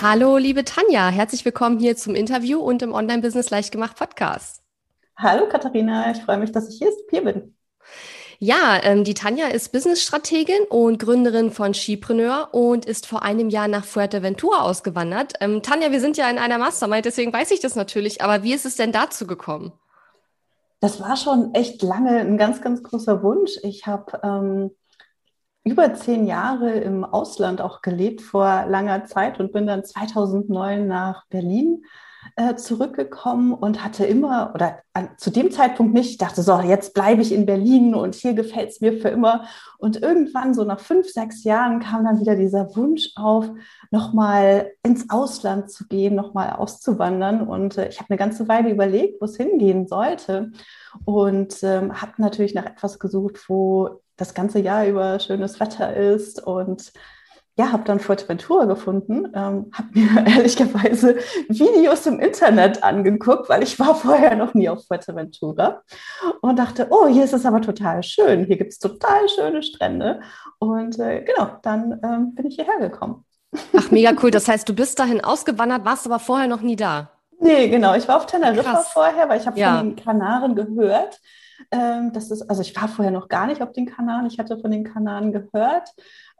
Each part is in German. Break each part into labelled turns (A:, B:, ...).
A: Hallo, liebe Tanja, herzlich willkommen hier zum Interview und im Online-Business leicht gemacht Podcast.
B: Hallo Katharina, ich freue mich, dass ich hier bin.
A: Ja, ähm, die Tanja ist Business-Strategin und Gründerin von Skipreneur und ist vor einem Jahr nach Fuerteventura ausgewandert. Ähm, Tanja, wir sind ja in einer Mastermind, deswegen weiß ich das natürlich, aber wie ist es denn dazu gekommen?
B: Das war schon echt lange ein ganz, ganz großer Wunsch. Ich habe ähm, über zehn Jahre im Ausland auch gelebt vor langer Zeit und bin dann 2009 nach Berlin äh, zurückgekommen und hatte immer, oder an, zu dem Zeitpunkt nicht, ich dachte so, jetzt bleibe ich in Berlin und hier gefällt es mir für immer. Und irgendwann, so nach fünf, sechs Jahren, kam dann wieder dieser Wunsch auf, nochmal ins Ausland zu gehen, nochmal auszuwandern. Und äh, ich habe eine ganze Weile überlegt, wo es hingehen sollte. Und ähm, habe natürlich nach etwas gesucht, wo das ganze Jahr über schönes Wetter ist und ja, habe dann Fuerteventura gefunden, ähm, habe mir ehrlicherweise Videos im Internet angeguckt, weil ich war vorher noch nie auf Fuerteventura und dachte, oh, hier ist es aber total schön, hier gibt es total schöne Strände und äh, genau, dann ähm, bin ich hierher gekommen.
A: Ach, mega cool. Das heißt, du bist dahin ausgewandert, warst aber vorher noch nie da.
B: Nee, genau. Ich war auf Teneriffa Krass. vorher, weil ich habe ja. von den Kanaren gehört. Ähm, das ist, also ich war vorher noch gar nicht auf den Kanaren. Ich hatte von den Kanaren gehört.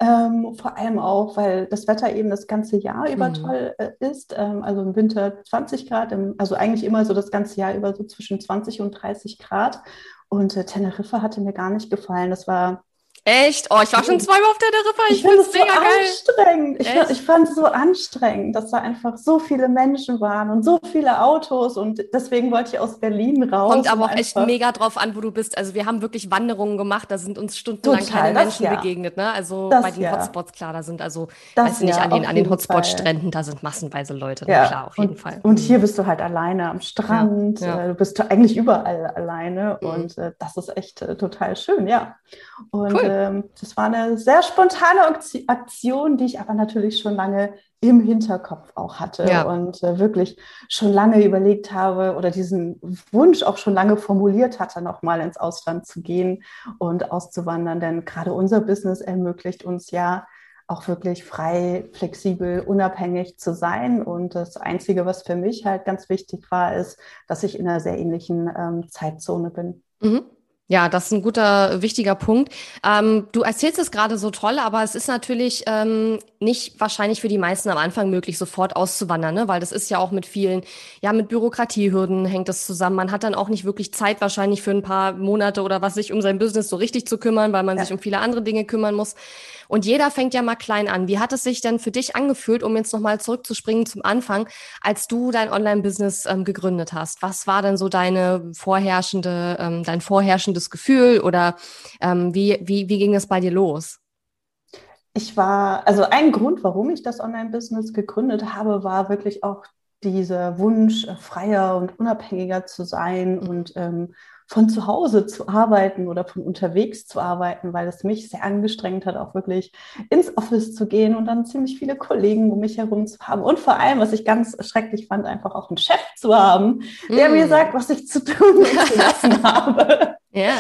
B: Ähm, vor allem auch, weil das Wetter eben das ganze Jahr über mhm. toll äh, ist. Ähm, also im Winter 20 Grad, im, also eigentlich immer so das ganze Jahr über so zwischen 20 und 30 Grad. Und äh, Teneriffa hatte mir gar nicht gefallen. Das war
A: Echt? Oh, ich war schon zweimal auf der Teneriffa.
B: Ich, ich finde es so geil. anstrengend. Ich, ich fand es so anstrengend, dass da einfach so viele Menschen waren und so viele Autos und deswegen wollte ich aus Berlin raus.
A: Kommt aber auch echt mega drauf an, wo du bist. Also wir haben wirklich Wanderungen gemacht, da sind uns stundenlang Total, keine Menschen ja. begegnet. Ne? Also das bei den ja. Hotspots, klar, da sind also, das weiß nicht, ja, an den, an den Hotspot-Stränden, da sind massenweise Leute.
B: Ja. klar, auf jeden und, Fall. Und hier mhm. bist du halt alleine am Strand. Äh, du bist eigentlich überall alleine mhm. und äh, das ist echt äh, total schön, ja. Und cool. Ähm, das war eine sehr spontane Aktion, die ich aber natürlich schon lange im Hinterkopf auch hatte ja. und äh, wirklich schon lange überlegt habe oder diesen Wunsch auch schon lange formuliert hatte, nochmal ins Ausland zu gehen und auszuwandern. Denn gerade unser Business ermöglicht uns ja auch wirklich frei, flexibel, unabhängig zu sein. Und das Einzige, was für mich halt ganz wichtig war, ist, dass ich in einer sehr ähnlichen ähm, Zeitzone bin.
A: Mhm. Ja, das ist ein guter, wichtiger Punkt. Ähm, du erzählst es gerade so toll, aber es ist natürlich ähm, nicht wahrscheinlich für die meisten am Anfang möglich, sofort auszuwandern, ne? weil das ist ja auch mit vielen, ja, mit Bürokratiehürden hängt das zusammen. Man hat dann auch nicht wirklich Zeit wahrscheinlich für ein paar Monate oder was sich um sein Business so richtig zu kümmern, weil man ja. sich um viele andere Dinge kümmern muss. Und jeder fängt ja mal klein an. Wie hat es sich denn für dich angefühlt, um jetzt nochmal zurückzuspringen zum Anfang, als du dein Online-Business ähm, gegründet hast? Was war denn so deine vorherrschende, ähm, dein vorherrschendes Gefühl oder ähm, wie, wie, wie ging es bei dir los?
B: Ich war, also ein Grund, warum ich das Online-Business gegründet habe, war wirklich auch dieser Wunsch, äh, freier und unabhängiger zu sein mhm. und ähm, von zu Hause zu arbeiten oder von unterwegs zu arbeiten, weil es mich sehr angestrengt hat, auch wirklich ins Office zu gehen und dann ziemlich viele Kollegen um mich herum zu haben. Und vor allem, was ich ganz schrecklich fand, einfach auch einen Chef zu haben, der mm. mir sagt, was ich zu tun und zu lassen habe. Ja.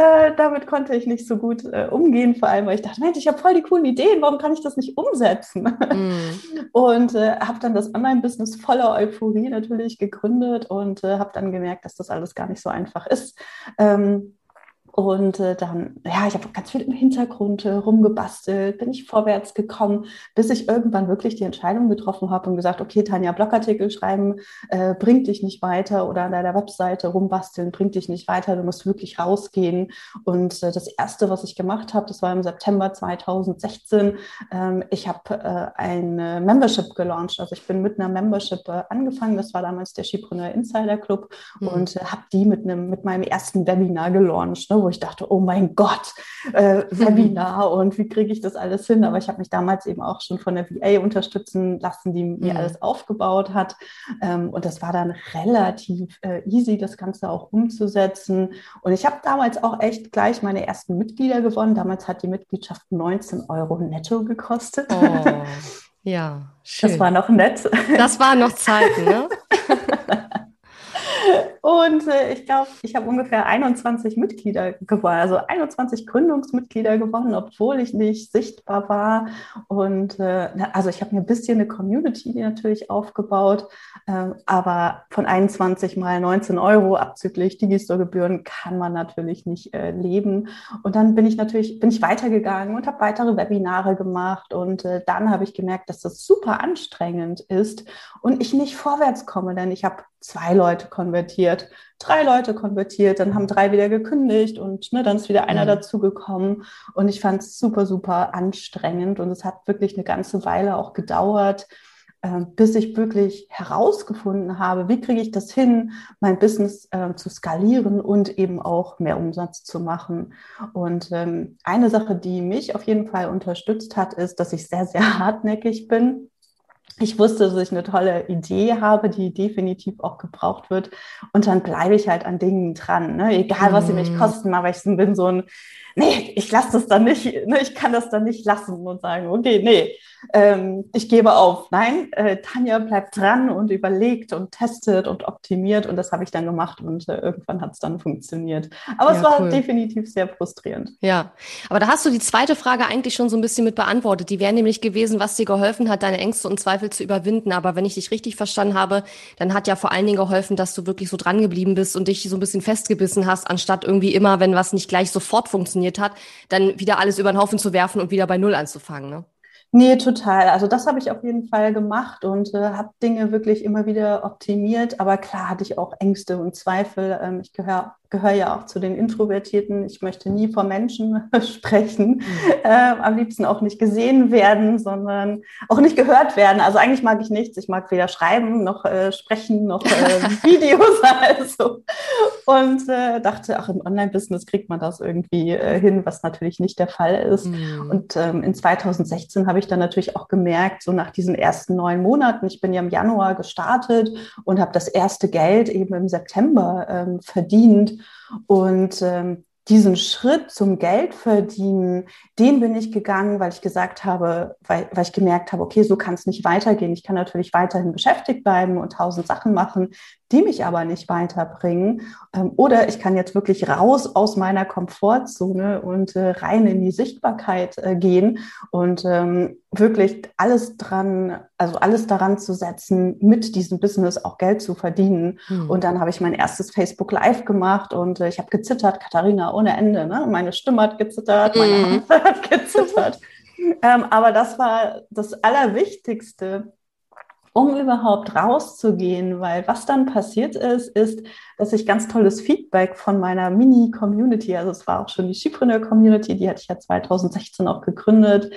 B: Äh, damit konnte ich nicht so gut äh, umgehen, vor allem, weil ich dachte, Mensch, ich habe voll die coolen Ideen, warum kann ich das nicht umsetzen? Mm. Und äh, habe dann das Online-Business voller Euphorie natürlich gegründet und äh, habe dann gemerkt, dass das alles gar nicht so einfach ist. Ähm, Und äh, dann, ja, ich habe ganz viel im Hintergrund äh, rumgebastelt, bin ich vorwärts gekommen, bis ich irgendwann wirklich die Entscheidung getroffen habe und gesagt, okay, Tanja, Blogartikel schreiben äh, bringt dich nicht weiter oder an deiner Webseite rumbasteln bringt dich nicht weiter, du musst wirklich rausgehen. Und äh, das Erste, was ich gemacht habe, das war im September 2016, ähm, ich habe äh, ein Membership gelauncht. Also ich bin mit einer Membership angefangen, das war damals der Skipreneur Insider Club mhm. und habe die mit, einem, mit meinem ersten Webinar gelauncht, ne, wo ich dachte, oh mein Gott, äh, Webinar und wie kriege ich das alles hin? Aber ich habe mich damals eben auch schon von der VA unterstützen lassen, die mir mhm. alles aufgebaut hat. Ähm, und das war dann relativ äh, easy, das Ganze auch umzusetzen. Und ich habe damals auch echt gleich meine ersten Mitglieder gewonnen. Damals hat die Mitgliedschaft 19 Euro netto gekostet. Oh.
A: Ja, schön.
B: Das war noch nett.
A: Das waren noch Zeiten, ne?
B: Und äh, ich glaube, ich habe ungefähr 21 Mitglieder gewonnen, also 21 Gründungsmitglieder gewonnen, obwohl ich nicht sichtbar war. Und äh, also ich habe mir ein bisschen eine Community natürlich aufgebaut, äh, aber von 21 mal 19 Euro abzüglich Digistore-Gebühren kann man natürlich nicht äh, leben. Und dann bin ich natürlich, bin ich weitergegangen und habe weitere Webinare gemacht. Und äh, dann habe ich gemerkt, dass das super anstrengend ist und ich nicht vorwärts komme, denn ich habe zwei Leute konvertiert, drei Leute konvertiert, dann haben drei wieder gekündigt und ne, dann ist wieder einer mhm. dazugekommen. Und ich fand es super, super anstrengend und es hat wirklich eine ganze Weile auch gedauert, äh, bis ich wirklich herausgefunden habe, wie kriege ich das hin, mein Business äh, zu skalieren und eben auch mehr Umsatz zu machen. Und ähm, eine Sache, die mich auf jeden Fall unterstützt hat, ist, dass ich sehr, sehr hartnäckig bin ich wusste, dass ich eine tolle Idee habe, die definitiv auch gebraucht wird. Und dann bleibe ich halt an Dingen dran, ne? egal was sie mich mhm. kosten, aber ich bin so ein, nee, ich lasse das dann nicht, ne? ich kann das dann nicht lassen und sagen, okay, nee, ähm, ich gebe auf. Nein, äh, Tanja bleibt dran und überlegt und testet und optimiert und das habe ich dann gemacht und äh, irgendwann hat es dann funktioniert. Aber ja, es war cool. definitiv sehr frustrierend.
A: Ja, aber da hast du die zweite Frage eigentlich schon so ein bisschen mit beantwortet. Die wäre nämlich gewesen, was dir geholfen hat, deine Ängste und Zweifel zu überwinden. Aber wenn ich dich richtig verstanden habe, dann hat ja vor allen Dingen geholfen, dass du wirklich so dran geblieben bist und dich so ein bisschen festgebissen hast, anstatt irgendwie immer, wenn was nicht gleich sofort funktioniert hat, dann wieder alles über den Haufen zu werfen und wieder bei Null anzufangen. Ne?
B: Nee, total. Also das habe ich auf jeden Fall gemacht und äh, habe Dinge wirklich immer wieder optimiert. Aber klar hatte ich auch Ängste und Zweifel. Ähm, ich gehöre gehöre ja auch zu den Introvertierten. Ich möchte nie vor Menschen sprechen, mhm. äh, am liebsten auch nicht gesehen werden, sondern auch nicht gehört werden. Also eigentlich mag ich nichts. Ich mag weder schreiben noch äh, sprechen noch äh, Videos. Also. Und äh, dachte, ach, im Online-Business kriegt man das irgendwie äh, hin, was natürlich nicht der Fall ist. Mhm. Und ähm, in 2016 habe ich dann natürlich auch gemerkt, so nach diesen ersten neun Monaten, ich bin ja im Januar gestartet und habe das erste Geld eben im September ähm, verdient und ähm, diesen Schritt zum Geldverdienen, den bin ich gegangen, weil ich gesagt habe, weil, weil ich gemerkt habe, okay, so kann es nicht weitergehen. Ich kann natürlich weiterhin beschäftigt bleiben und tausend Sachen machen, die mich aber nicht weiterbringen. Ähm, oder ich kann jetzt wirklich raus aus meiner Komfortzone und äh, rein in die Sichtbarkeit äh, gehen und ähm, wirklich alles dran, also alles daran zu setzen, mit diesem Business auch Geld zu verdienen. Mhm. Und dann habe ich mein erstes Facebook Live gemacht und äh, ich habe gezittert, Katharina ohne Ende. Ne? Meine Stimme hat gezittert, meine mhm. Hand hat gezittert. ähm, aber das war das Allerwichtigste, um überhaupt rauszugehen, weil was dann passiert ist, ist, dass ich ganz tolles Feedback von meiner Mini-Community, also es war auch schon die Skipreneur-Community, die hatte ich ja 2016 auch gegründet.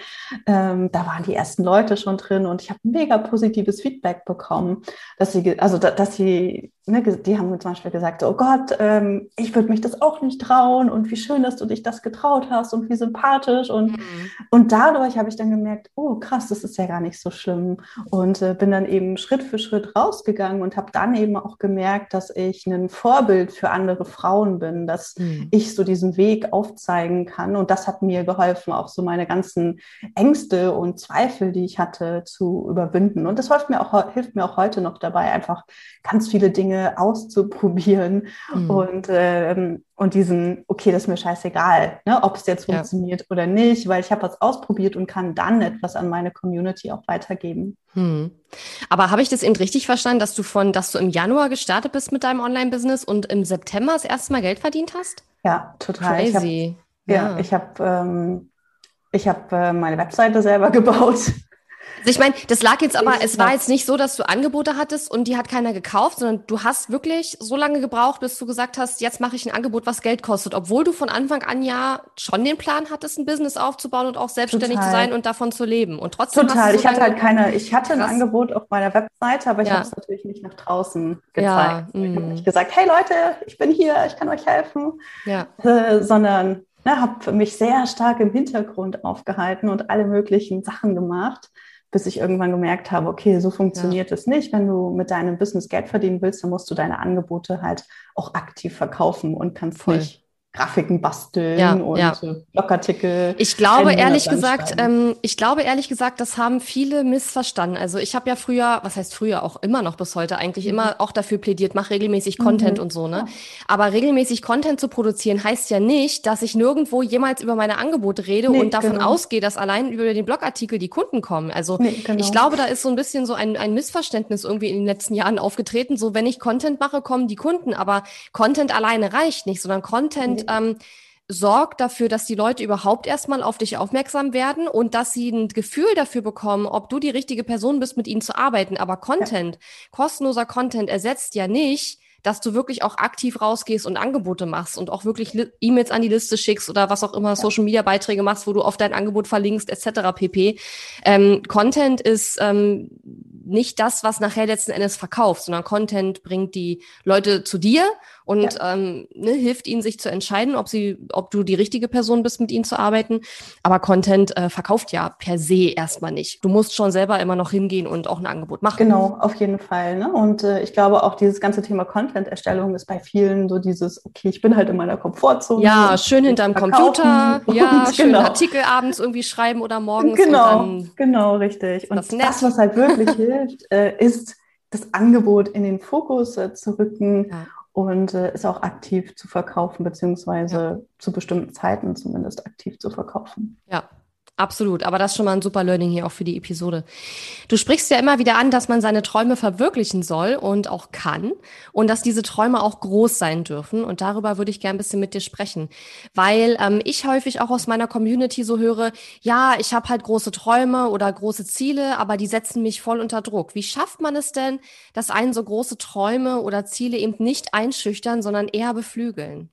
B: Ähm, da waren die ersten Leute schon drin und ich habe mega positives Feedback bekommen, dass sie, also dass sie, ne, die haben zum Beispiel gesagt, oh Gott, ähm, ich würde mich das auch nicht trauen und wie schön, dass du dich das getraut hast und wie sympathisch und, mhm. und dadurch habe ich dann gemerkt, oh krass, das ist ja gar nicht so schlimm und äh, bin dann eben Schritt für Schritt rausgegangen und habe dann eben auch gemerkt, dass ich einen Vorbild für andere Frauen bin, dass mhm. ich so diesen Weg aufzeigen kann. Und das hat mir geholfen, auch so meine ganzen Ängste und Zweifel, die ich hatte, zu überwinden. Und das hilft mir auch, hilft mir auch heute noch dabei, einfach ganz viele Dinge auszuprobieren mhm. und, ähm, und diesen, okay, das ist mir scheißegal, ne, ob es jetzt funktioniert ja. oder nicht, weil ich habe was ausprobiert und kann dann etwas an meine Community auch weitergeben.
A: Hm. Aber habe ich das eben richtig verstanden, dass du von, dass du im Januar gestartet bist mit deinem Online-Business und im September das erste Mal Geld verdient hast?
B: Ja, total.
A: Crazy.
B: Ich hab, ja. ja, ich habe ähm, ich äh, meine Webseite selber gebaut.
A: Also ich meine, das lag jetzt aber, es war jetzt nicht so, dass du Angebote hattest und die hat keiner gekauft, sondern du hast wirklich so lange gebraucht, bis du gesagt hast, jetzt mache ich ein Angebot, was Geld kostet, obwohl du von Anfang an ja schon den Plan hattest, ein Business aufzubauen und auch selbstständig Total. zu sein und davon zu leben. Und trotzdem.
B: Total, so ich hatte halt keine, ich hatte ein Angebot auf meiner Webseite, aber ich ja. habe es natürlich nicht nach draußen gezeigt. Ja, ich habe mm. nicht gesagt, hey Leute, ich bin hier, ich kann euch helfen, ja. äh, sondern ne, habe mich sehr stark im Hintergrund aufgehalten und alle möglichen Sachen gemacht bis ich irgendwann gemerkt habe, okay, so funktioniert es nicht. Wenn du mit deinem Business Geld verdienen willst, dann musst du deine Angebote halt auch aktiv verkaufen und kannst Voll. nicht Grafiken basteln ja, und ja. Äh, Blogartikel.
A: Ich glaube ehrlich gesagt, ähm, ich glaube ehrlich gesagt, das haben viele missverstanden. Also ich habe ja früher, was heißt früher auch immer noch bis heute eigentlich mhm. immer auch dafür plädiert, mach regelmäßig Content mhm. und so, ne? Aber regelmäßig Content zu produzieren heißt ja nicht, dass ich nirgendwo jemals über meine Angebote rede nee, und davon genau. ausgehe, dass allein über den Blogartikel die Kunden kommen. Also nee, genau. ich glaube, da ist so ein bisschen so ein, ein Missverständnis irgendwie in den letzten Jahren aufgetreten. So, wenn ich Content mache, kommen die Kunden, aber Content alleine reicht nicht, sondern Content ähm, sorgt dafür, dass die Leute überhaupt erstmal auf dich aufmerksam werden und dass sie ein Gefühl dafür bekommen, ob du die richtige Person bist, mit ihnen zu arbeiten. Aber Content, ja. kostenloser Content ersetzt ja nicht, dass du wirklich auch aktiv rausgehst und Angebote machst und auch wirklich E-Mails an die Liste schickst oder was auch immer, ja. Social Media Beiträge machst, wo du auf dein Angebot verlinkst, etc. pp. Ähm, Content ist ähm, nicht das, was nachher letzten Endes verkauft, sondern Content bringt die Leute zu dir und ja. ähm, ne, hilft ihnen, sich zu entscheiden, ob sie, ob du die richtige Person bist, mit ihnen zu arbeiten. Aber Content äh, verkauft ja per se erstmal nicht. Du musst schon selber immer noch hingehen und auch ein Angebot machen.
B: Genau, auf jeden Fall. Ne? Und äh, ich glaube auch dieses ganze Thema Content-Erstellung ist bei vielen so dieses, okay, ich bin halt in meiner Komfortzone.
A: Ja, schön hinterm Computer, ja, schön genau. Artikel abends irgendwie schreiben oder morgens.
B: Genau, genau, richtig. Und das, das, was halt wirklich hilft, äh, ist das Angebot in den Fokus äh, zu rücken ja und äh, ist auch aktiv zu verkaufen, beziehungsweise ja. zu bestimmten Zeiten zumindest aktiv zu verkaufen.
A: Ja, Absolut, aber das ist schon mal ein super Learning hier auch für die Episode. Du sprichst ja immer wieder an, dass man seine Träume verwirklichen soll und auch kann und dass diese Träume auch groß sein dürfen. Und darüber würde ich gerne ein bisschen mit dir sprechen, weil ähm, ich häufig auch aus meiner Community so höre, ja, ich habe halt große Träume oder große Ziele, aber die setzen mich voll unter Druck. Wie schafft man es denn, dass einen so große Träume oder Ziele eben nicht einschüchtern, sondern eher beflügeln?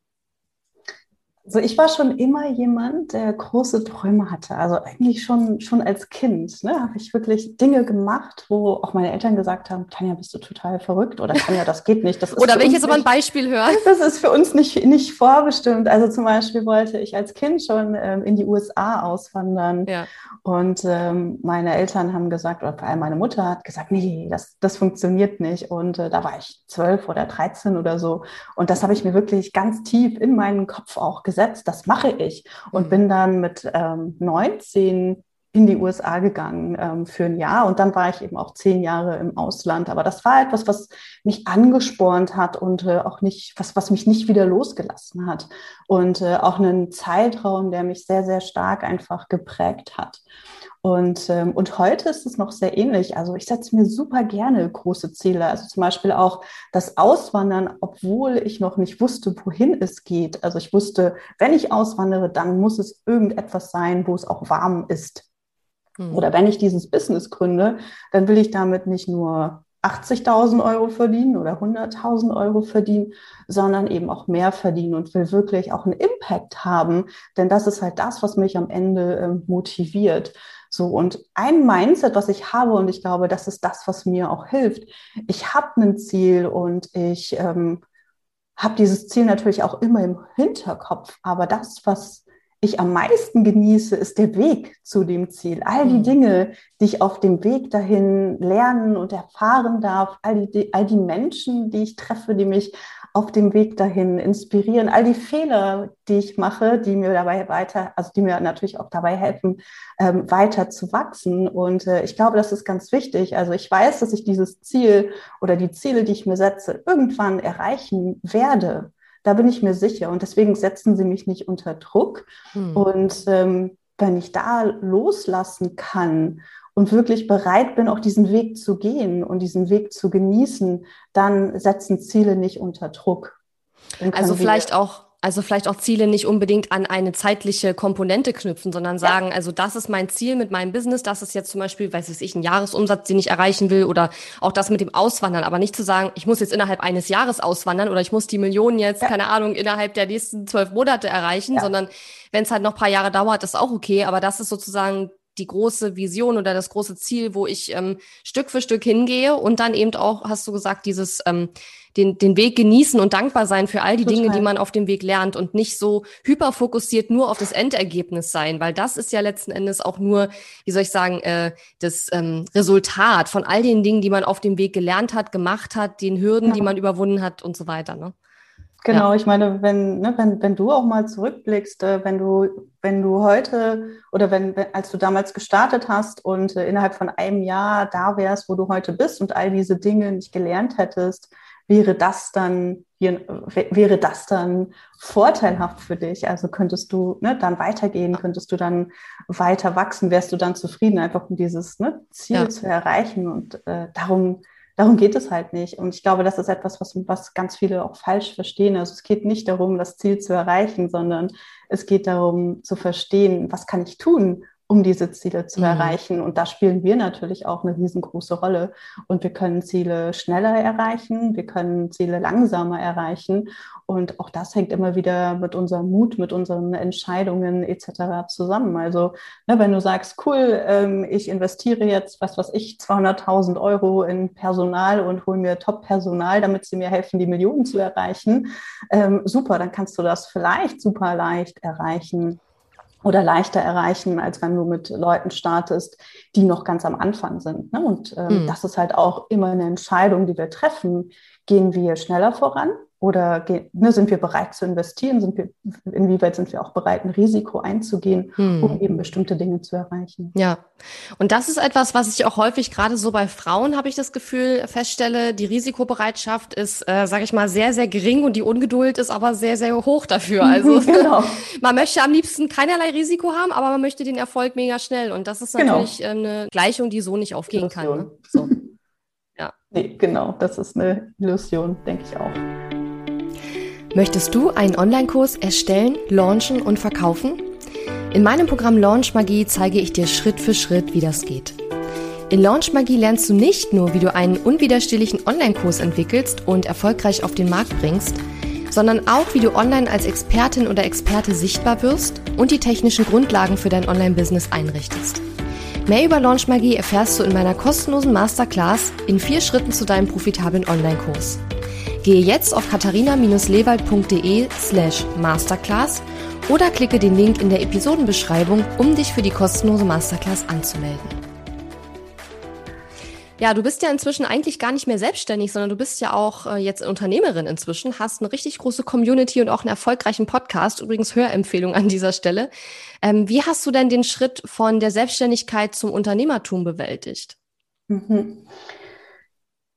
B: Also ich war schon immer jemand, der große Träume hatte. Also eigentlich schon, schon als Kind ne, habe ich wirklich Dinge gemacht, wo auch meine Eltern gesagt haben, Tanja, bist du total verrückt oder Tanja, das geht nicht. Das
A: oder will ich jetzt aber ein Beispiel hören?
B: Das ist für uns nicht, nicht vorbestimmt. Also zum Beispiel wollte ich als Kind schon ähm, in die USA auswandern. Ja. Und ähm, meine Eltern haben gesagt, oder vor allem meine Mutter hat gesagt, nee, das, das funktioniert nicht. Und äh, da war ich zwölf oder dreizehn oder so. Und das habe ich mir wirklich ganz tief in meinen Kopf auch gesetzt. Das mache ich. Und mhm. bin dann mit ähm, 19 in die USA gegangen ähm, für ein Jahr und dann war ich eben auch zehn Jahre im Ausland. Aber das war etwas, was mich angespornt hat und äh, auch nicht, was, was mich nicht wieder losgelassen hat. Und äh, auch einen Zeitraum, der mich sehr, sehr stark einfach geprägt hat. Und, ähm, und heute ist es noch sehr ähnlich. Also ich setze mir super gerne große Ziele. Also zum Beispiel auch das Auswandern, obwohl ich noch nicht wusste, wohin es geht. Also ich wusste, wenn ich auswandere, dann muss es irgendetwas sein, wo es auch warm ist. Mhm. Oder wenn ich dieses Business gründe, dann will ich damit nicht nur 80.000 Euro verdienen oder 100.000 Euro verdienen, sondern eben auch mehr verdienen und will wirklich auch einen Impact haben. Denn das ist halt das, was mich am Ende äh, motiviert. So, und ein Mindset, was ich habe, und ich glaube, das ist das, was mir auch hilft. Ich habe ein Ziel und ich ähm, habe dieses Ziel natürlich auch immer im Hinterkopf. Aber das, was ich am meisten genieße, ist der Weg zu dem Ziel. All die mhm. Dinge, die ich auf dem Weg dahin lernen und erfahren darf, all die, all die Menschen, die ich treffe, die mich auf dem Weg dahin inspirieren, all die Fehler, die ich mache, die mir dabei weiter, also die mir natürlich auch dabei helfen, ähm, weiter zu wachsen. Und äh, ich glaube, das ist ganz wichtig. Also ich weiß, dass ich dieses Ziel oder die Ziele, die ich mir setze, irgendwann erreichen werde. Da bin ich mir sicher. Und deswegen setzen sie mich nicht unter Druck. Hm. Und ähm, wenn ich da loslassen kann und wirklich bereit bin, auch diesen Weg zu gehen und diesen Weg zu genießen, dann setzen Ziele nicht unter Druck.
A: Also vielleicht auch Also vielleicht auch Ziele nicht unbedingt an eine zeitliche Komponente knüpfen, sondern sagen, ja. also das ist mein Ziel mit meinem Business, das ist jetzt zum Beispiel, weiß ich, ein Jahresumsatz, den ich erreichen will oder auch das mit dem Auswandern, aber nicht zu sagen, ich muss jetzt innerhalb eines Jahres auswandern oder ich muss die Millionen jetzt, ja. keine Ahnung, innerhalb der nächsten zwölf Monate erreichen, ja. sondern wenn es halt noch paar Jahre dauert, ist auch okay, aber das ist sozusagen die große Vision oder das große Ziel, wo ich ähm, Stück für Stück hingehe und dann eben auch, hast du gesagt, dieses ähm, den, den Weg genießen und dankbar sein für all die Total. Dinge, die man auf dem Weg lernt und nicht so hyperfokussiert nur auf das Endergebnis sein, weil das ist ja letzten Endes auch nur, wie soll ich sagen, äh, das ähm, Resultat von all den Dingen, die man auf dem Weg gelernt hat, gemacht hat, den Hürden, ja. die man überwunden hat und so weiter. Ne?
B: Genau, ja. ich meine, wenn, ne, wenn, wenn du auch mal zurückblickst, äh, wenn du, wenn du heute oder wenn, wenn als du damals gestartet hast und äh, innerhalb von einem Jahr da wärst, wo du heute bist und all diese Dinge nicht gelernt hättest, wäre das dann, wäre das dann vorteilhaft für dich? Also könntest du ne, dann weitergehen, könntest du dann weiter wachsen, wärst du dann zufrieden, einfach um dieses ne, Ziel ja. zu erreichen und äh, darum darum geht es halt nicht. Und ich glaube, das ist etwas, was, was ganz viele auch falsch verstehen. Also es geht nicht darum, das Ziel zu erreichen, sondern es geht darum zu verstehen, was kann ich tun, um diese Ziele zu mhm. erreichen. Und da spielen wir natürlich auch eine riesengroße Rolle. Und wir können Ziele schneller erreichen, wir können Ziele langsamer erreichen. Und auch das hängt immer wieder mit unserem Mut, mit unseren Entscheidungen etc. zusammen. Also ne, wenn du sagst, cool, ähm, ich investiere jetzt, was weiß ich, 200.000 Euro in Personal und hole mir Top-Personal, damit sie mir helfen, die Millionen zu erreichen, ähm, super, dann kannst du das vielleicht super leicht erreichen oder leichter erreichen, als wenn du mit Leuten startest, die noch ganz am Anfang sind. Ne? Und ähm, mhm. das ist halt auch immer eine Entscheidung, die wir treffen. Gehen wir schneller voran oder ne, sind wir bereit zu investieren? Sind wir, inwieweit sind wir auch bereit, ein Risiko einzugehen, hm. um eben bestimmte Dinge zu erreichen?
A: Ja, und das ist etwas, was ich auch häufig gerade so bei Frauen habe ich das Gefühl feststelle. Die Risikobereitschaft ist, äh, sage ich mal, sehr sehr gering und die Ungeduld ist aber sehr sehr hoch dafür. Also genau. man möchte am liebsten keinerlei Risiko haben, aber man möchte den Erfolg mega schnell und das ist genau. natürlich genau. eine Gleichung, die so nicht aufgehen Illusion. kann. Ne? So.
B: Ja. Nee, genau, das ist eine Illusion, denke ich auch.
A: Möchtest du einen Online-Kurs erstellen, launchen und verkaufen? In meinem Programm Launch Magie zeige ich dir Schritt für Schritt, wie das geht. In Launch Magie lernst du nicht nur, wie du einen unwiderstehlichen Online-Kurs entwickelst und erfolgreich auf den Markt bringst, sondern auch, wie du online als Expertin oder Experte sichtbar wirst und die technischen Grundlagen für dein Online-Business einrichtest. Mehr über Launch Magie erfährst du in meiner kostenlosen Masterclass in vier Schritten zu deinem profitablen Online-Kurs. Gehe jetzt auf katharina-lewald.de slash masterclass oder klicke den Link in der Episodenbeschreibung, um dich für die kostenlose Masterclass anzumelden. Ja, du bist ja inzwischen eigentlich gar nicht mehr selbstständig, sondern du bist ja auch äh, jetzt Unternehmerin inzwischen, hast eine richtig große Community und auch einen erfolgreichen Podcast. Übrigens Hörempfehlung an dieser Stelle. Ähm, wie hast du denn den Schritt von der Selbstständigkeit zum Unternehmertum bewältigt?
B: Mhm.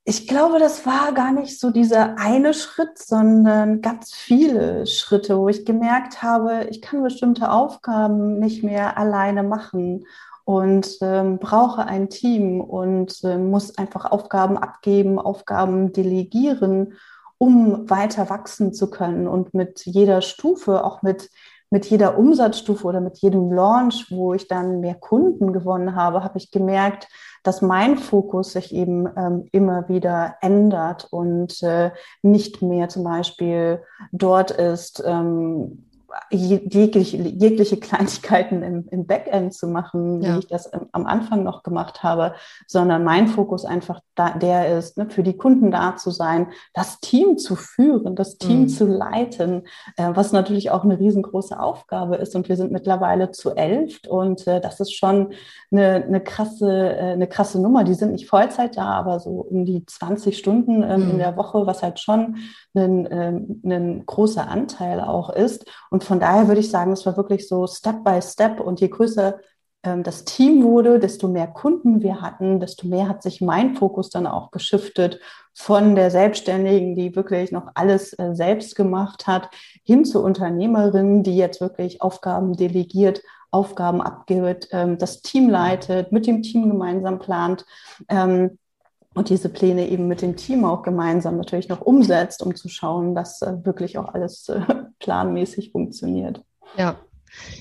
B: Ich glaube, das war gar nicht so dieser eine Schritt, sondern ganz viele Schritte, wo ich gemerkt habe, ich kann bestimmte Aufgaben nicht mehr alleine machen und ähm, brauche ein Team und äh, muss einfach Aufgaben abgeben, Aufgaben delegieren, um weiter wachsen zu können und mit jeder Stufe, auch mit mit jeder Umsatzstufe oder mit jedem Launch, wo ich dann mehr Kunden gewonnen habe, habe ich gemerkt, dass mein Fokus sich eben ähm, immer wieder ändert und äh, nicht mehr zum Beispiel dort ist, ähm, jegliche, jegliche Kleinigkeiten im, im Backend zu machen, ja. wie ich das am Anfang noch gemacht habe, sondern mein Fokus einfach da, der ist, ne, für die Kunden da zu sein, das Team zu führen, das Team mhm. zu leiten, äh, was natürlich auch eine riesengroße Aufgabe ist. Und wir sind mittlerweile zu elf und äh, das ist schon eine, eine, krasse, äh, eine krasse Nummer. Die sind nicht Vollzeit da, aber so um die 20 Stunden ähm, mhm. in der Woche, was halt schon ein, ähm, ein großer Anteil auch ist. Und von daher würde ich sagen, es war wirklich so Step by Step. Und je größer ähm, das Team wurde, desto mehr Kunden wir hatten, desto mehr hat sich mein Fokus dann auch geschiftet von der Selbstständigen, die wirklich noch alles äh, selbst gemacht hat, hin zur Unternehmerin, die jetzt wirklich Aufgaben delegiert, Aufgaben abgibt, ähm, das Team leitet, mit dem Team gemeinsam plant. Ähm, und diese Pläne eben mit dem Team auch gemeinsam natürlich noch umsetzt, um zu schauen, dass äh, wirklich auch alles äh, planmäßig funktioniert.
A: Ja.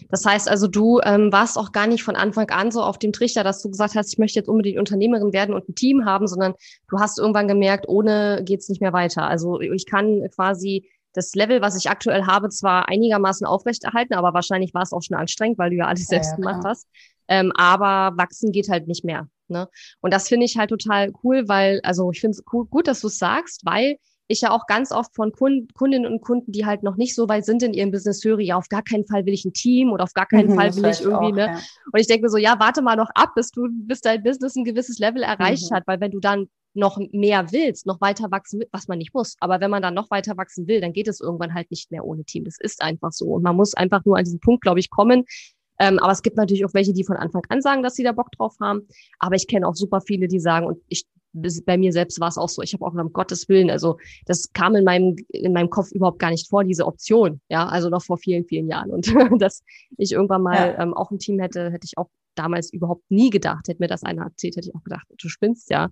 A: Das heißt also, du ähm, warst auch gar nicht von Anfang an so auf dem Trichter, dass du gesagt hast, ich möchte jetzt unbedingt Unternehmerin werden und ein Team haben, sondern du hast irgendwann gemerkt, ohne geht's nicht mehr weiter. Also ich kann quasi das Level, was ich aktuell habe, zwar einigermaßen aufrechterhalten, aber wahrscheinlich war es auch schon anstrengend, weil du ja alles selbst ja, ja, gemacht hast. Ähm, aber wachsen geht halt nicht mehr. Ne? Und das finde ich halt total cool, weil, also ich finde es cool, gut, dass du es sagst, weil ich ja auch ganz oft von Kunden, Kundinnen und Kunden, die halt noch nicht so weit sind in ihrem Business, höre, ja, auf gar keinen Fall will ich ein Team oder auf gar keinen mhm, Fall will ich irgendwie, auch, ne? Ja. Und ich denke mir so, ja, warte mal noch ab, bis du, bis dein Business ein gewisses Level erreicht mhm. hat, weil wenn du dann noch mehr willst, noch weiter wachsen was man nicht muss. Aber wenn man dann noch weiter wachsen will, dann geht es irgendwann halt nicht mehr ohne Team. Das ist einfach so. Und man muss einfach nur an diesen Punkt, glaube ich, kommen. Ähm, aber es gibt natürlich auch welche, die von Anfang an sagen, dass sie da Bock drauf haben. Aber ich kenne auch super viele, die sagen, und ich, bei mir selbst war es auch so, ich habe auch um Gottes Willen, also das kam in meinem, in meinem Kopf überhaupt gar nicht vor, diese Option. Ja, also noch vor vielen, vielen Jahren. Und dass ich irgendwann mal ja. ähm, auch ein Team hätte, hätte ich auch damals überhaupt nie gedacht. Hätte mir das einer erzählt, hätte ich auch gedacht, du spinnst ja.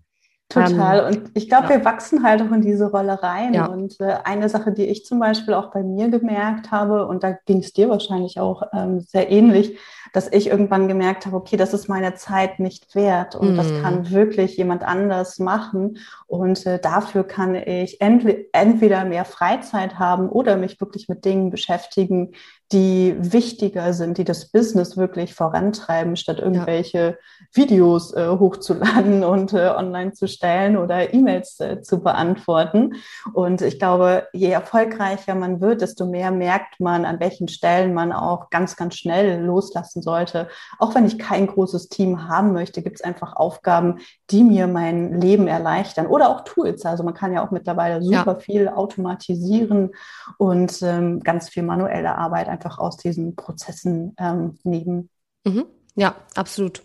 B: Total. Ähm, und ich glaube, ja. wir wachsen halt auch in diese Rolle rein. Ja. Und äh, eine Sache, die ich zum Beispiel auch bei mir gemerkt habe, und da ging es dir wahrscheinlich auch ähm, sehr ähnlich, dass ich irgendwann gemerkt habe, okay, das ist meine Zeit nicht wert und mm. das mhm. kann wirklich jemand anders machen. Und äh, dafür kann ich entweder mehr Freizeit haben oder mich wirklich mit Dingen beschäftigen, die wichtiger sind, die das Business wirklich vorantreiben, statt irgendwelche ja. Videos äh, hochzuladen und äh, online zu stellen oder E-Mails äh, zu beantworten. Und ich glaube, je erfolgreicher man wird, desto mehr merkt man, an welchen Stellen man auch ganz, ganz schnell loslassen sollte. Auch wenn ich kein großes Team haben möchte, gibt es einfach Aufgaben, die mir mein Leben erleichtern oder auch Tools. Also man kann ja auch mittlerweile super ja. viel automatisieren und ähm, ganz viel manuelle Arbeit einfach aus diesen Prozessen ähm, nehmen.
A: Mhm. Ja, absolut.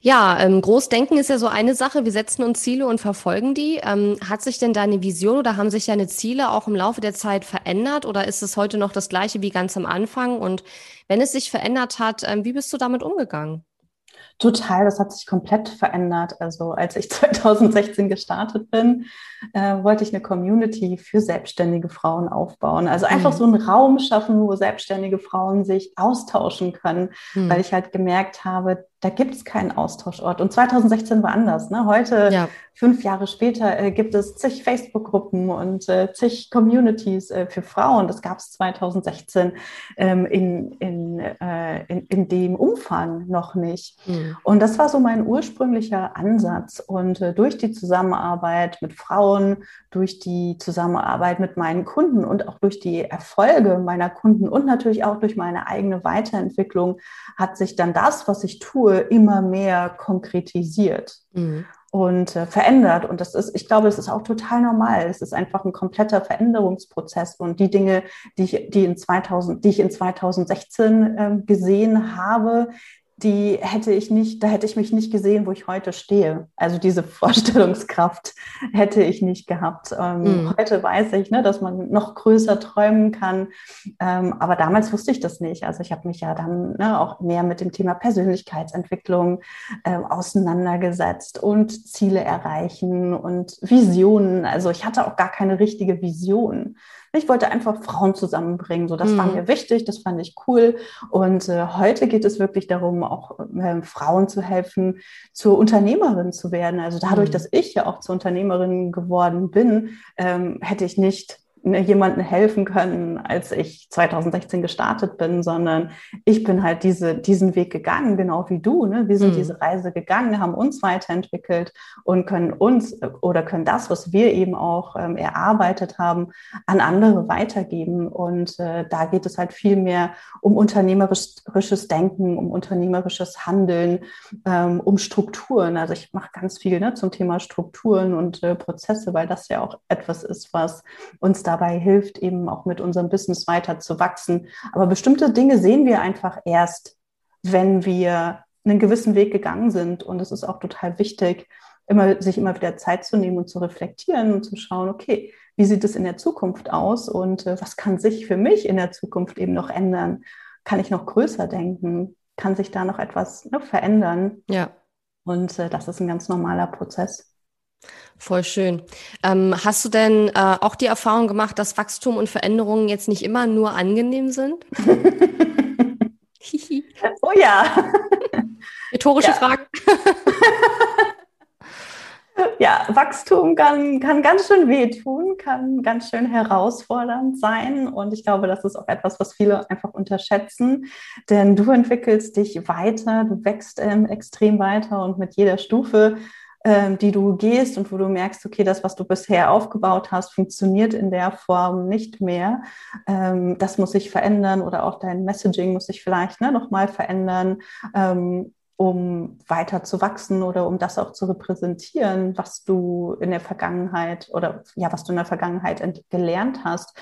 A: Ja, ähm, Großdenken ist ja so eine Sache. Wir setzen uns Ziele und verfolgen die. Ähm, hat sich denn deine Vision oder haben sich deine Ziele auch im Laufe der Zeit verändert oder ist es heute noch das gleiche wie ganz am Anfang? Und wenn es sich verändert hat, ähm, wie bist du damit umgegangen?
B: Total, das hat sich komplett verändert. Also als ich 2016 gestartet bin, äh, wollte ich eine Community für selbstständige Frauen aufbauen. Also einfach mhm. so einen Raum schaffen, wo selbstständige Frauen sich austauschen können, mhm. weil ich halt gemerkt habe, da gibt es keinen Austauschort. Und 2016 war anders. Ne? Heute, ja. fünf Jahre später, äh, gibt es zig Facebook-Gruppen und äh, zig Communities äh, für Frauen. Das gab es 2016 ähm, in, in, äh, in, in, dem Umfang noch nicht. Mhm. Und das war so mein ursprünglicher Ansatz. Und äh, durch die Zusammenarbeit mit Frauen, durch die Zusammenarbeit mit meinen Kunden und auch durch die Erfolge meiner Kunden und natürlich auch durch meine eigene Weiterentwicklung hat sich dann das, was ich tue, Kultur immer mehr konkretisiert. Mhm und äh, verändert. Und das ist, ich glaube, das ist auch total normal. Es ist einfach ein kompletter Veränderungsprozess. Und die Dinge, die ich, die in 2000, die ich in 2016 äh, gesehen habe, die hätte ich nicht, da hätte ich mich nicht gesehen, wo ich heute stehe. Also diese Vorstellungskraft hätte ich nicht gehabt. Ähm, mhm. Heute weiß ich, ne, dass man noch größer träumen kann. Ähm, aber damals wusste ich das nicht. Also ich habe mich ja dann ne, auch mehr mit dem Thema Persönlichkeitsentwicklung äh, auseinandergesetzt und Ziele erreichen und Visionen. Also ich hatte auch gar keine richtige Vision. Ich wollte einfach Frauen zusammenbringen. So, das mhm. war mir wichtig, das fand ich cool. Und äh, heute geht es wirklich darum, auch äh, Frauen zu helfen, zur Unternehmerin zu werden. Also dadurch, mhm. dass ich ja auch zur Unternehmerin geworden bin, ähm, hätte ich nicht jemandem helfen können, als ich 2016 gestartet bin, sondern ich bin halt diese, diesen Weg gegangen, genau wie du. Ne? Wir sind mhm. diese Reise gegangen, haben uns weiterentwickelt und können uns oder können das, was wir eben auch ähm, erarbeitet haben, an andere weitergeben. Und äh, da geht es halt viel mehr um unternehmerisches Denken, um unternehmerisches Handeln, ähm, um Strukturen. Also ich mache ganz viel ne, zum Thema Strukturen und äh, Prozesse, weil das ja auch etwas ist, was uns dabei hilft, eben auch mit unserem Business weiter zu wachsen. Aber bestimmte Dinge sehen wir einfach erst, wenn wir einen gewissen Weg gegangen sind. Und es ist auch total wichtig, immer, sich immer wieder Zeit zu nehmen und zu reflektieren und zu schauen, okay, wie sieht es in der Zukunft aus und äh, was kann sich für mich in der Zukunft eben noch ändern? Kann ich noch größer denken? Kann sich da noch etwas ne, verändern?
A: Ja.
B: Und äh, das ist ein ganz normaler Prozess.
A: Voll schön. Ähm, hast du denn äh, auch die Erfahrung gemacht, dass Wachstum und Veränderungen jetzt nicht immer nur angenehm sind?
B: oh ja.
A: Rhetorische ja. Fragen.
B: ja, Wachstum kann, kann ganz schön wehtun, kann ganz schön herausfordernd sein. Und ich glaube, das ist auch etwas, was viele einfach unterschätzen. Denn du entwickelst dich weiter, du wächst ähm, extrem weiter und mit jeder Stufe die du gehst und wo du merkst, okay, das, was du bisher aufgebaut hast, funktioniert in der Form nicht mehr. Ähm, das muss sich verändern oder auch dein Messaging muss sich vielleicht ne, nochmal verändern. Ähm, um weiter zu wachsen oder um das auch zu repräsentieren, was du in der Vergangenheit oder ja, was du in der Vergangenheit gelernt hast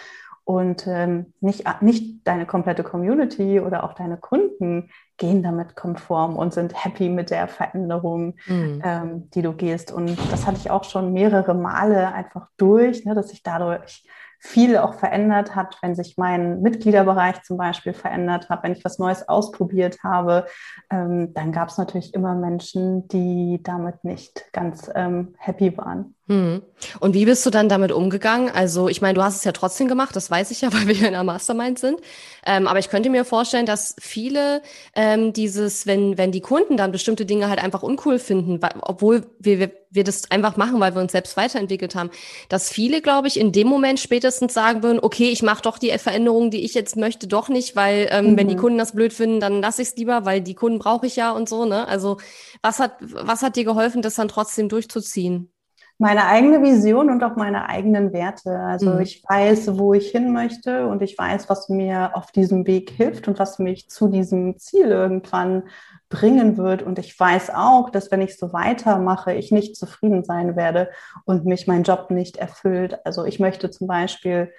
B: und ähm, nicht, nicht deine komplette Community oder auch deine Kunden gehen damit konform und sind happy mit der Veränderung, mhm. ähm, die du gehst. Und das hatte ich auch schon mehrere Male einfach durch, ne, dass ich dadurch viel auch verändert hat, wenn sich mein Mitgliederbereich zum Beispiel verändert hat, wenn ich was Neues ausprobiert habe, ähm, dann gab es natürlich immer Menschen, die damit nicht ganz ähm, happy waren.
A: Hm. Und wie bist du dann damit umgegangen? Also, ich meine, du hast es ja trotzdem gemacht, das weiß ich ja, weil wir in einer Mastermind sind. Ähm, aber ich könnte mir vorstellen, dass viele ähm, dieses, wenn, wenn die Kunden dann bestimmte Dinge halt einfach uncool finden, obwohl wir, wir, wir das einfach machen, weil wir uns selbst weiterentwickelt haben, dass viele, glaube ich, in dem Moment spätestens sagen würden, okay, ich mache doch die Veränderungen, die ich jetzt möchte, doch nicht, weil ähm, mhm. wenn die mhm. Kunden das blöd finden, dann lasse ich es lieber, weil die Kunden brauche ich ja und so. Ne? Also was hat, was hat dir geholfen, das dann trotzdem durchzuziehen?
B: Meine eigene Vision und auch meine eigenen Werte. Also mhm. ich weiß, wo ich hin möchte und ich weiß, was mir auf diesem Weg hilft und was mich zu diesem Ziel irgendwann bringen wird. Und ich weiß auch, dass wenn ich so weitermache, ich nicht zufrieden sein werde und mich mein Job nicht erfüllt. Also ich möchte zum Beispiel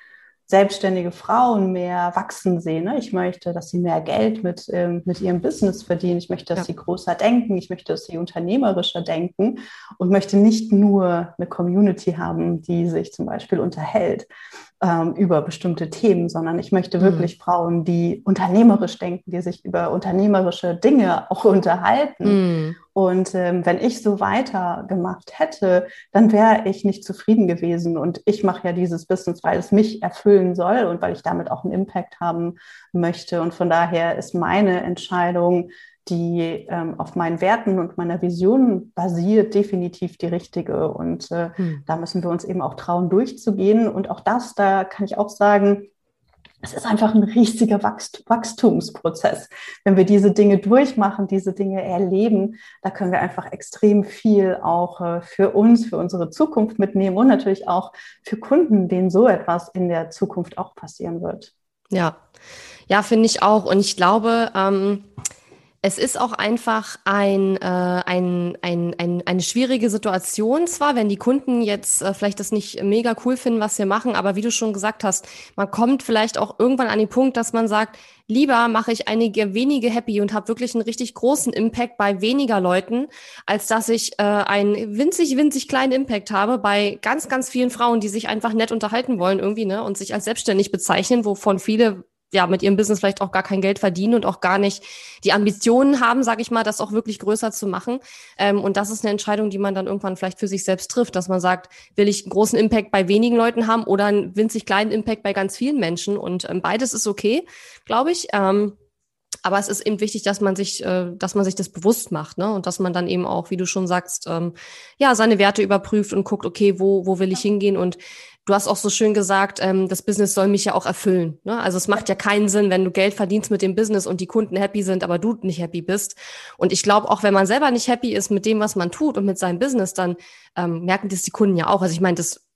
B: selbstständige Frauen mehr wachsen sehen. Ne? Ich möchte, dass sie mehr Geld mit, ähm, mit ihrem Business verdienen. Ich möchte, dass ja. sie größer denken. Ich möchte, dass sie unternehmerischer denken und möchte nicht nur eine Community haben, die sich zum Beispiel unterhält ähm, über bestimmte Themen, sondern ich möchte mhm. wirklich mhm. Frauen, die unternehmerisch denken, die sich über unternehmerische Dinge auch unterhalten. Mhm. Und ähm, wenn ich so weitergemacht hätte, dann wäre ich nicht zufrieden gewesen. Und ich mache ja dieses Business, weil es mich erfüllen soll und weil ich damit auch einen Impact haben möchte. Und von daher ist meine Entscheidung, die ähm, auf meinen Werten und meiner Vision basiert, definitiv die richtige. Und äh, hm. da müssen wir uns eben auch trauen, durchzugehen. Und auch das, da kann ich auch sagen, es ist einfach ein riesiger Wachstumsprozess. Wenn wir diese Dinge durchmachen, diese Dinge erleben, da können wir einfach extrem viel auch äh, für uns, für unsere Zukunft mitnehmen und natürlich auch für Kunden, denen so etwas in der Zukunft auch passieren wird.
A: Ja, ja, finde ich auch. Und ich glaube, ähm, es ist auch einfach ein, äh, ein, ein, ein, eine schwierige Situation zwar, wenn die Kunden jetzt äh, vielleicht das nicht mega cool finden, was wir machen, aber wie du schon gesagt hast, man kommt vielleicht auch irgendwann an den Punkt, dass man sagt, lieber mache ich einige wenige happy und habe wirklich einen richtig großen Impact bei weniger Leuten, als dass ich äh, einen winzig, winzig kleinen Impact habe bei ganz, ganz vielen Frauen, die sich einfach nett unterhalten wollen irgendwie, ne, und sich als selbstständig bezeichnen, wovon viele ja mit ihrem Business vielleicht auch gar kein Geld verdienen und auch gar nicht die Ambitionen haben, sage ich mal, das auch wirklich größer zu machen. Ähm, und das ist eine Entscheidung, die man dann irgendwann vielleicht für sich selbst trifft, dass man sagt, will ich einen großen Impact bei wenigen Leuten haben oder einen winzig kleinen Impact bei ganz vielen Menschen. Und ähm, beides ist okay, glaube ich. Ähm, aber es ist eben wichtig, dass man sich, äh, dass man sich das bewusst macht, ne? Und dass man dann eben auch, wie du schon sagst, ähm, ja, seine Werte überprüft und guckt, okay, wo, wo will ich hingehen? Und du hast auch so schön gesagt, ähm, das Business soll mich ja auch erfüllen. Ne? Also es macht ja keinen Sinn, wenn du Geld verdienst mit dem Business und die Kunden happy sind, aber du nicht happy bist. Und ich glaube, auch wenn man selber nicht happy ist mit dem, was man tut und mit seinem Business, dann ähm, merken das die Kunden ja auch. Also ich meine, das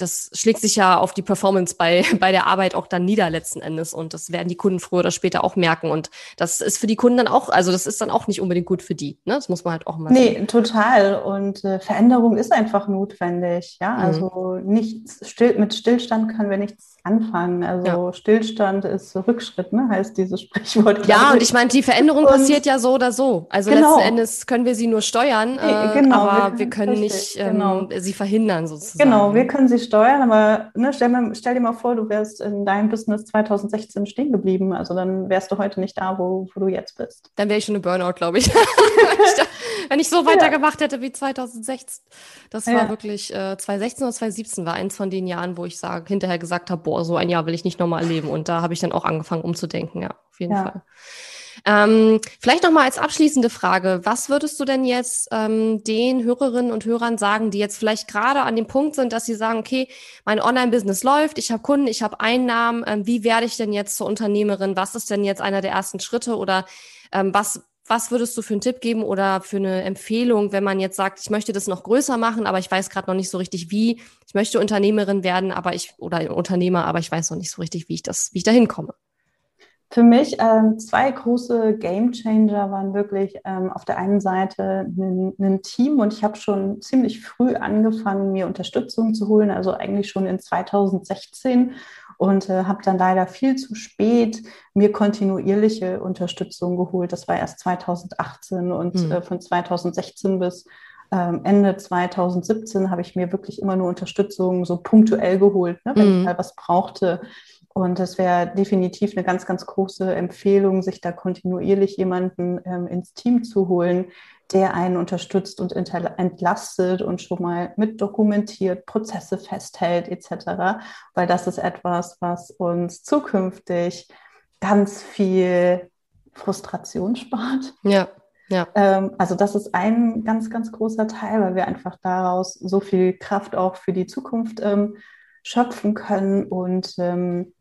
A: das schlägt sich ja auf die Performance bei, bei der Arbeit auch dann nieder letzten Endes. Und das werden die Kunden früher oder später auch merken. Und das ist für die Kunden dann auch, also das ist dann auch nicht unbedingt gut für die. Ne? Das muss man halt auch mal
B: Nee, sehen. total. Und äh, Veränderung ist einfach notwendig. Ja, mhm. also nichts still, mit Stillstand können wir nichts anfangen. Also ja. Stillstand ist Rückschritt, ne? heißt dieses Sprichwort.
A: Ja, und ich meine, die Veränderung und passiert ja so oder so. Also genau. letzten Endes können wir sie nur steuern, äh, genau, aber wir können, wir können nicht ähm, genau. sie verhindern sozusagen.
B: Genau, wir können sie steuern, aber ne, stell, mir, stell, dir mal vor, du wärst in deinem Business 2016 stehen geblieben. Also dann wärst du heute nicht da, wo, wo du jetzt bist.
A: Dann wäre ich schon eine Burnout, glaube ich. wenn ich so weitergemacht hätte wie 2016. Das ja. war wirklich äh, 2016 oder 2017 war eins von den Jahren, wo ich sag, hinterher gesagt habe, boah, so ein Jahr will ich nicht nochmal erleben. Und da habe ich dann auch angefangen umzudenken, ja, auf jeden ja. Fall. Ähm, vielleicht noch mal als abschließende Frage: Was würdest du denn jetzt ähm, den Hörerinnen und Hörern sagen, die jetzt vielleicht gerade an dem Punkt sind, dass sie sagen, okay, mein Online-Business läuft, ich habe Kunden, ich habe Einnahmen, ähm, wie werde ich denn jetzt zur Unternehmerin? Was ist denn jetzt einer der ersten Schritte oder ähm, was was würdest du für einen Tipp geben oder für eine Empfehlung, wenn man jetzt sagt, ich möchte das noch größer machen, aber ich weiß gerade noch nicht so richtig wie. Ich möchte Unternehmerin werden, aber ich oder Unternehmer, aber ich weiß noch nicht so richtig, wie ich das, wie ich da hinkomme.
B: Für mich ähm, zwei große Game Changer waren wirklich ähm, auf der einen Seite ein, ein Team und ich habe schon ziemlich früh angefangen, mir Unterstützung zu holen, also eigentlich schon in 2016 und äh, habe dann leider viel zu spät mir kontinuierliche Unterstützung geholt. Das war erst 2018 und mhm. äh, von 2016 bis ähm, Ende 2017 habe ich mir wirklich immer nur Unterstützung so punktuell geholt, ne, wenn mhm. ich mal was brauchte. Und das wäre definitiv eine ganz, ganz große Empfehlung, sich da kontinuierlich jemanden ähm, ins Team zu holen, der einen unterstützt und entlastet und schon mal mit dokumentiert, Prozesse festhält etc. Weil das ist etwas, was uns zukünftig ganz viel Frustration spart.
A: Ja. Ja.
B: Ähm, also das ist ein ganz, ganz großer Teil, weil wir einfach daraus so viel Kraft auch für die Zukunft ähm, schöpfen können und ähm,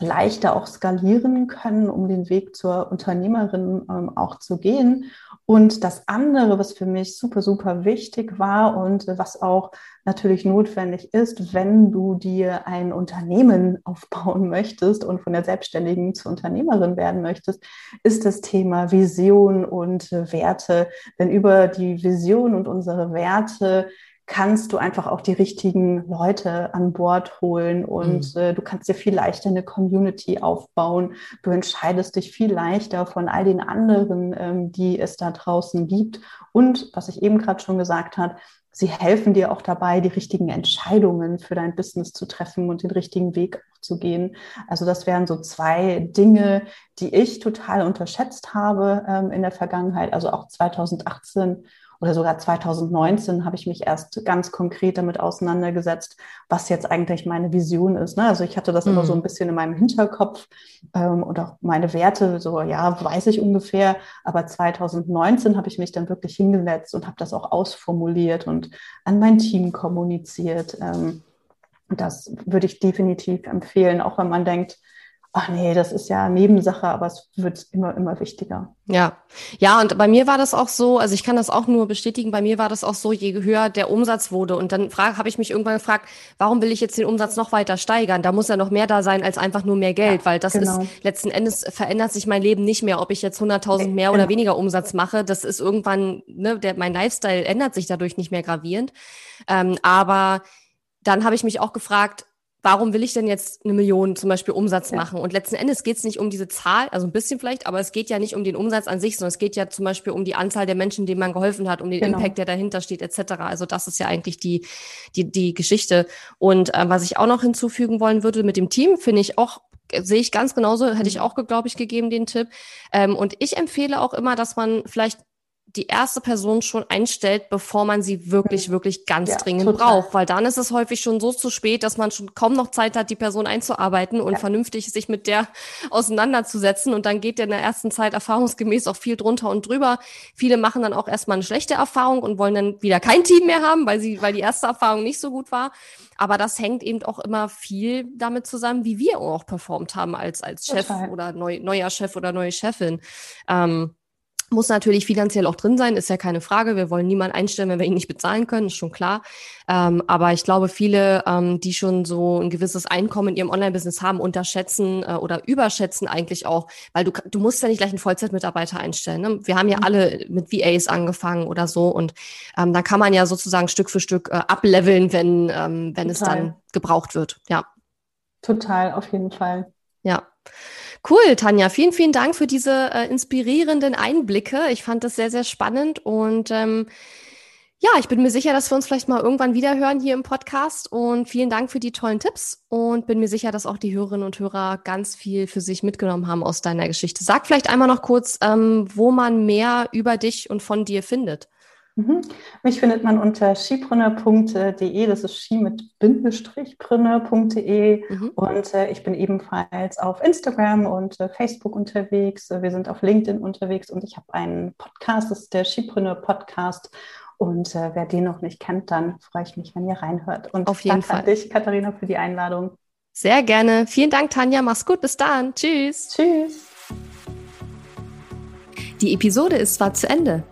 B: leichter auch skalieren können, um den Weg zur Unternehmerin ähm, auch zu gehen. Und das andere, was für mich super, super wichtig war und was auch natürlich notwendig ist, wenn du dir ein Unternehmen aufbauen möchtest und von der Selbstständigen zur Unternehmerin werden möchtest, ist das Thema Vision und äh, Werte. Denn über die Vision und unsere Werte kannst du einfach auch die richtigen Leute an Bord holen und mhm. äh, du kannst dir viel leichter eine Community aufbauen. Du entscheidest dich viel leichter von all den anderen, ähm, die es da draußen gibt. Und was ich eben gerade schon gesagt habe, sie helfen dir auch dabei, die richtigen Entscheidungen für dein Business zu treffen und den richtigen Weg zu gehen. Also das wären so zwei Dinge, die ich total unterschätzt habe ähm, in der Vergangenheit. Also auch 2018 oder sogar 2019 habe ich mich erst ganz konkret damit auseinandergesetzt, was jetzt eigentlich meine Vision ist. Ne? Also ich hatte das mhm. immer so ein bisschen in meinem Hinterkopf ähm, und auch meine Werte, so ja, weiß ich ungefähr. Aber 2019 habe ich mich dann wirklich hingesetzt und habe das auch ausformuliert und an mein Team kommuniziert. Ähm, das würde ich definitiv empfehlen, auch wenn man denkt, ach nee, das ist ja Nebensache, aber es wird immer, immer wichtiger.
A: Ja, ja, und bei mir war das auch so, also ich kann das auch nur bestätigen, bei mir war das auch so, je höher der Umsatz wurde. Und dann habe ich mich irgendwann gefragt, warum will ich jetzt den Umsatz noch weiter steigern? Da muss ja noch mehr da sein als einfach nur mehr Geld, ja, weil das genau. ist letzten Endes verändert sich mein Leben nicht mehr, ob ich jetzt 100.000 mehr oder genau. weniger Umsatz mache. Das ist irgendwann, ne, der, mein Lifestyle ändert sich dadurch nicht mehr gravierend. Ähm, aber dann habe ich mich auch gefragt, warum will ich denn jetzt eine Million zum Beispiel Umsatz ja. machen? Und letzten Endes geht es nicht um diese Zahl, also ein bisschen vielleicht, aber es geht ja nicht um den Umsatz an sich, sondern es geht ja zum Beispiel um die Anzahl der Menschen, denen man geholfen hat, um den genau. Impact, der dahinter steht, etc. Also das ist ja eigentlich die, die, die Geschichte. Und äh, was ich auch noch hinzufügen wollen würde mit dem Team, finde ich auch sehe ich ganz genauso, hätte ich mhm. auch, glaube ich, gegeben, den Tipp. Ähm, und ich empfehle auch immer, dass man vielleicht die erste Person schon einstellt, bevor man sie wirklich, mhm. wirklich ganz ja, dringend total. braucht. Weil dann ist es häufig schon so zu spät, dass man schon kaum noch Zeit hat, die Person einzuarbeiten und ja. vernünftig sich mit der auseinanderzusetzen. Und dann geht der in der ersten Zeit erfahrungsgemäß auch viel drunter und drüber. Viele machen dann auch erstmal eine schlechte Erfahrung und wollen dann wieder kein Team mehr haben, weil sie, weil die erste Erfahrung nicht so gut war. Aber das hängt eben auch immer viel damit zusammen, wie wir auch performt haben als, als Chef total. oder neu, neuer Chef oder neue Chefin. Ähm, muss natürlich finanziell auch drin sein, ist ja keine Frage. Wir wollen niemanden einstellen, wenn wir ihn nicht bezahlen können, ist schon klar. Ähm, aber ich glaube, viele, ähm, die schon so ein gewisses Einkommen in ihrem Online-Business haben, unterschätzen äh, oder überschätzen eigentlich auch, weil du, du musst ja nicht gleich einen Vollzeitmitarbeiter einstellen. Ne? Wir haben ja mhm. alle mit VAs angefangen oder so und ähm, da kann man ja sozusagen Stück für Stück äh, ableveln, wenn, ähm, wenn es dann gebraucht wird. Ja.
B: Total, auf jeden Fall.
A: Ja. Cool, Tanja. Vielen, vielen Dank für diese äh, inspirierenden Einblicke. Ich fand das sehr, sehr spannend und ähm, ja, ich bin mir sicher, dass wir uns vielleicht mal irgendwann wieder hören hier im Podcast und vielen Dank für die tollen Tipps und bin mir sicher, dass auch die Hörerinnen und Hörer ganz viel für sich mitgenommen haben aus deiner Geschichte. Sag vielleicht einmal noch kurz, ähm, wo man mehr über dich und von dir findet.
B: Mhm. Mich findet man unter skipreneur.de, das ist ski mit bindestrichpreneur.de mhm. und äh, ich bin ebenfalls auf Instagram und äh, Facebook unterwegs. Wir sind auf LinkedIn unterwegs und ich habe einen Podcast, das ist der Skipreneur Podcast und äh, wer den noch nicht kennt, dann freue ich mich, wenn ihr reinhört. Und
A: auf jeden
B: danke
A: Fall.
B: an dich, Katharina, für die Einladung.
A: Sehr gerne. Vielen Dank, Tanja. Mach's gut. Bis dann. Tschüss.
B: Tschüss.
A: Die Episode ist zwar zu Ende,